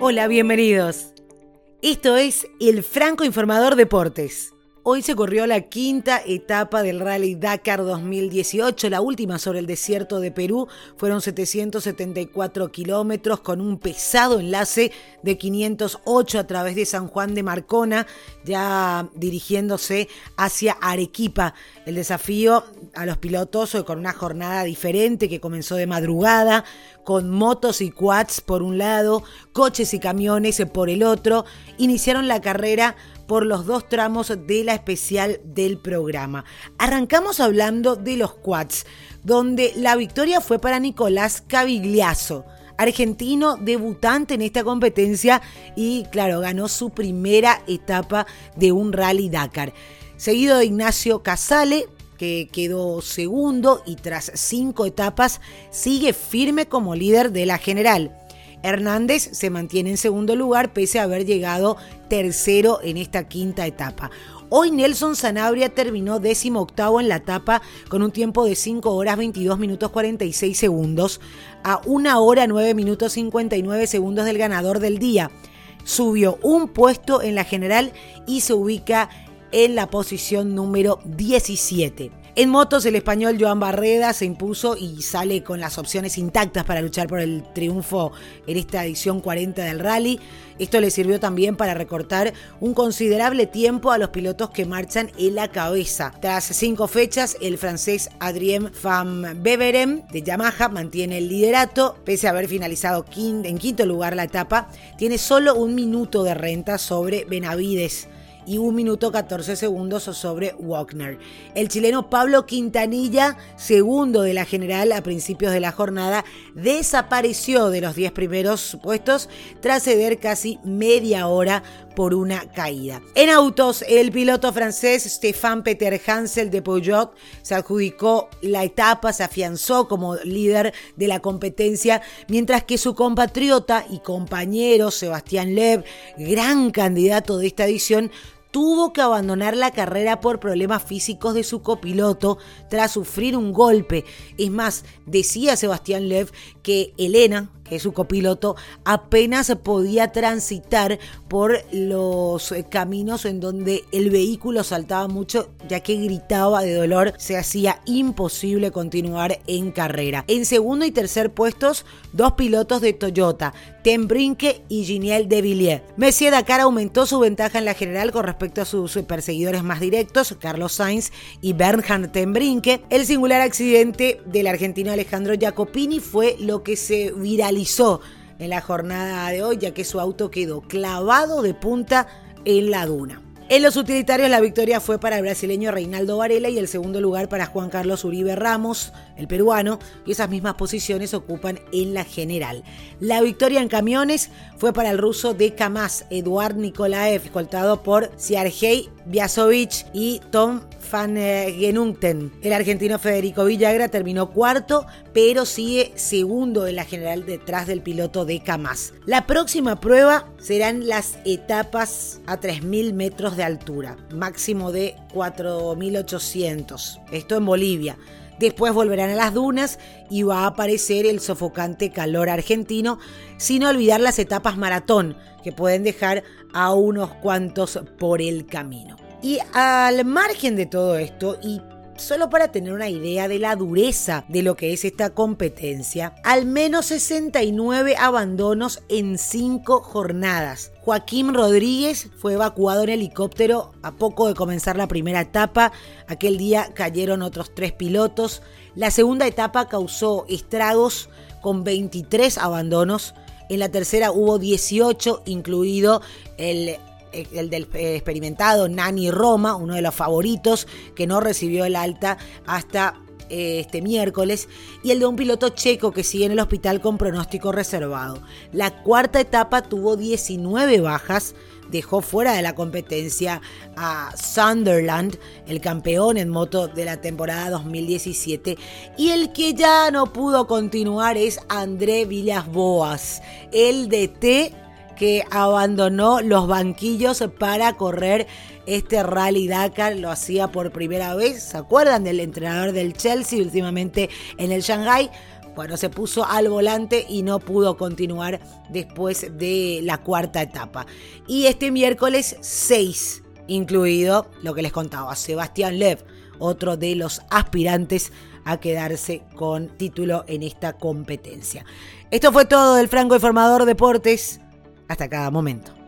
Hola, bienvenidos. Esto es El Franco Informador Deportes. Hoy se corrió la quinta etapa del Rally Dakar 2018, la última sobre el desierto de Perú. Fueron 774 kilómetros con un pesado enlace de 508 a través de San Juan de Marcona, ya dirigiéndose hacia Arequipa. El desafío a los pilotos con una jornada diferente que comenzó de madrugada, con motos y quads por un lado, coches y camiones por el otro, iniciaron la carrera por los dos tramos de la especial del programa. Arrancamos hablando de los quads, donde la victoria fue para Nicolás Cavigliazo argentino debutante en esta competencia y claro, ganó su primera etapa de un rally Dakar. Seguido de Ignacio Casale, que quedó segundo y tras cinco etapas sigue firme como líder de la general. Hernández se mantiene en segundo lugar pese a haber llegado tercero en esta quinta etapa. Hoy Nelson Sanabria terminó décimo octavo en la etapa con un tiempo de 5 horas 22 minutos 46 segundos a 1 hora 9 minutos 59 segundos del ganador del día. Subió un puesto en la general y se ubica en la posición número 17. En motos, el español Joan Barreda se impuso y sale con las opciones intactas para luchar por el triunfo en esta edición 40 del rally. Esto le sirvió también para recortar un considerable tiempo a los pilotos que marchan en la cabeza. Tras cinco fechas, el francés Adrien Van Beveren de Yamaha mantiene el liderato, pese a haber finalizado en quinto lugar la etapa, tiene solo un minuto de renta sobre Benavides y 1 minuto 14 segundos sobre Wagner. El chileno Pablo Quintanilla, segundo de la general a principios de la jornada, desapareció de los 10 primeros puestos tras ceder casi media hora por una caída. En autos, el piloto francés Stéphane Peter Hansel de Peugeot se adjudicó la etapa, se afianzó como líder de la competencia, mientras que su compatriota y compañero Sebastián Lev, gran candidato de esta edición, tuvo que abandonar la carrera por problemas físicos de su copiloto tras sufrir un golpe. Es más, decía Sebastián Lev que Elena, que su copiloto, apenas podía transitar por los caminos en donde el vehículo saltaba mucho, ya que gritaba de dolor, se hacía imposible continuar en carrera. En segundo y tercer puestos, dos pilotos de Toyota, Tem Brinke y Giniel de Villiers. Messier Dakar aumentó su ventaja en la general con respecto a sus perseguidores más directos, Carlos Sainz y Bernhard Tembrinke. El singular accidente del argentino Alejandro Jacopini fue lo que se viralizó en la jornada de hoy, ya que su auto quedó clavado de punta en la duna. En los utilitarios la victoria fue para el brasileño Reinaldo Varela y el segundo lugar para Juan Carlos Uribe Ramos, el peruano, y esas mismas posiciones ocupan en la general. La victoria en camiones fue para el ruso de Kamaz, Eduard Nikolaev, escoltado por Siargei Biasovich y Tom Van. El argentino Federico Villagra terminó cuarto, pero sigue segundo en la general detrás del piloto de Kamaz. La próxima prueba serán las etapas a 3.000 metros de altura, máximo de 4.800. Esto en Bolivia. Después volverán a las dunas y va a aparecer el sofocante calor argentino, sin olvidar las etapas maratón, que pueden dejar a unos cuantos por el camino. Y al margen de todo esto, y solo para tener una idea de la dureza de lo que es esta competencia, al menos 69 abandonos en 5 jornadas. Joaquín Rodríguez fue evacuado en helicóptero a poco de comenzar la primera etapa. Aquel día cayeron otros tres pilotos. La segunda etapa causó estragos con 23 abandonos. En la tercera hubo 18, incluido el el del experimentado Nani Roma, uno de los favoritos, que no recibió el alta hasta eh, este miércoles, y el de un piloto checo que sigue en el hospital con pronóstico reservado. La cuarta etapa tuvo 19 bajas, dejó fuera de la competencia a Sunderland, el campeón en moto de la temporada 2017, y el que ya no pudo continuar es André Villas Boas, el DT que abandonó los banquillos para correr este Rally Dakar. Lo hacía por primera vez. ¿Se acuerdan del entrenador del Chelsea últimamente en el Shanghai? bueno, se puso al volante y no pudo continuar después de la cuarta etapa. Y este miércoles 6, incluido lo que les contaba, Sebastián Lev, otro de los aspirantes a quedarse con título en esta competencia. Esto fue todo del Franco Informador Deportes. Hasta cada momento.